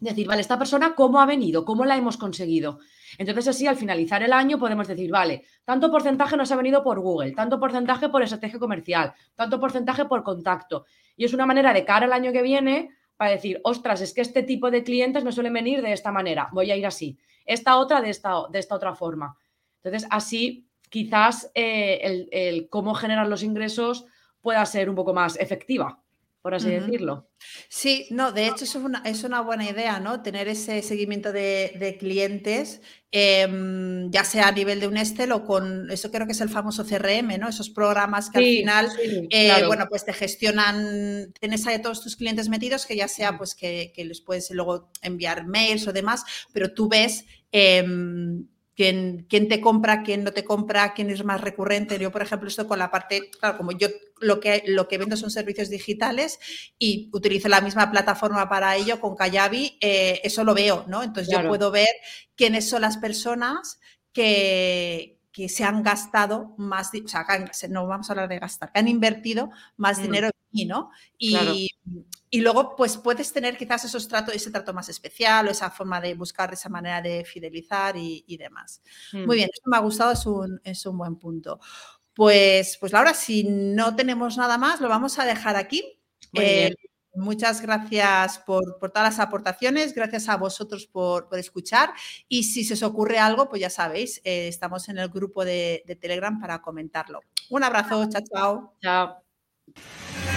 decir, vale, esta persona, ¿cómo ha venido? ¿Cómo la hemos conseguido? Entonces, así, al finalizar el año, podemos decir, vale, tanto porcentaje nos ha venido por Google, tanto porcentaje por estrategia comercial, tanto porcentaje por contacto. Y es una manera de cara al año que viene para decir, ostras, es que este tipo de clientes me suelen venir de esta manera, voy a ir así. Esta otra de esta, de esta otra forma. Entonces, así quizás eh, el, el cómo generar los ingresos pueda ser un poco más efectiva por así decirlo. Sí, no, de hecho es una, es una buena idea, ¿no? Tener ese seguimiento de, clientes, em, ya sea a nivel de un Excel o con, eso creo que es el famoso CRM, ¿no? Esos programas que al final, eh, bueno, pues te gestionan, tienes ahí todos tus clientes metidos, que ya sea pues que, que les puedes luego enviar mails o demás, pero tú ves... Em, quién, quién te compra, quién no te compra, quién es más recurrente. Yo, por ejemplo, esto con la parte, claro, como yo lo que, lo que vendo son servicios digitales y utilizo la misma plataforma para ello con Kayabi, eh, eso lo veo, ¿no? Entonces yo puedo ver quiénes son las personas que, que se han gastado más, o sea, no vamos a hablar de gastar, que han invertido más mm. dinero en mí, ¿no? Y, y, luego, pues puedes tener quizás esos tratos, ese trato más especial o esa forma de buscar esa manera de fidelizar y, demás. Muy mm. bien, esto me ha gustado, es un, es un buen punto. Pues, pues Laura, si no tenemos nada más, lo vamos a dejar aquí. Muchas gracias por, todas las aportaciones, gracias a vosotros por, escuchar y si se os ocurre algo, pues ya sabéis, eh, estamos en el grupo de, de Telegram para comentarlo. Un abrazo, chao, chao. Chao.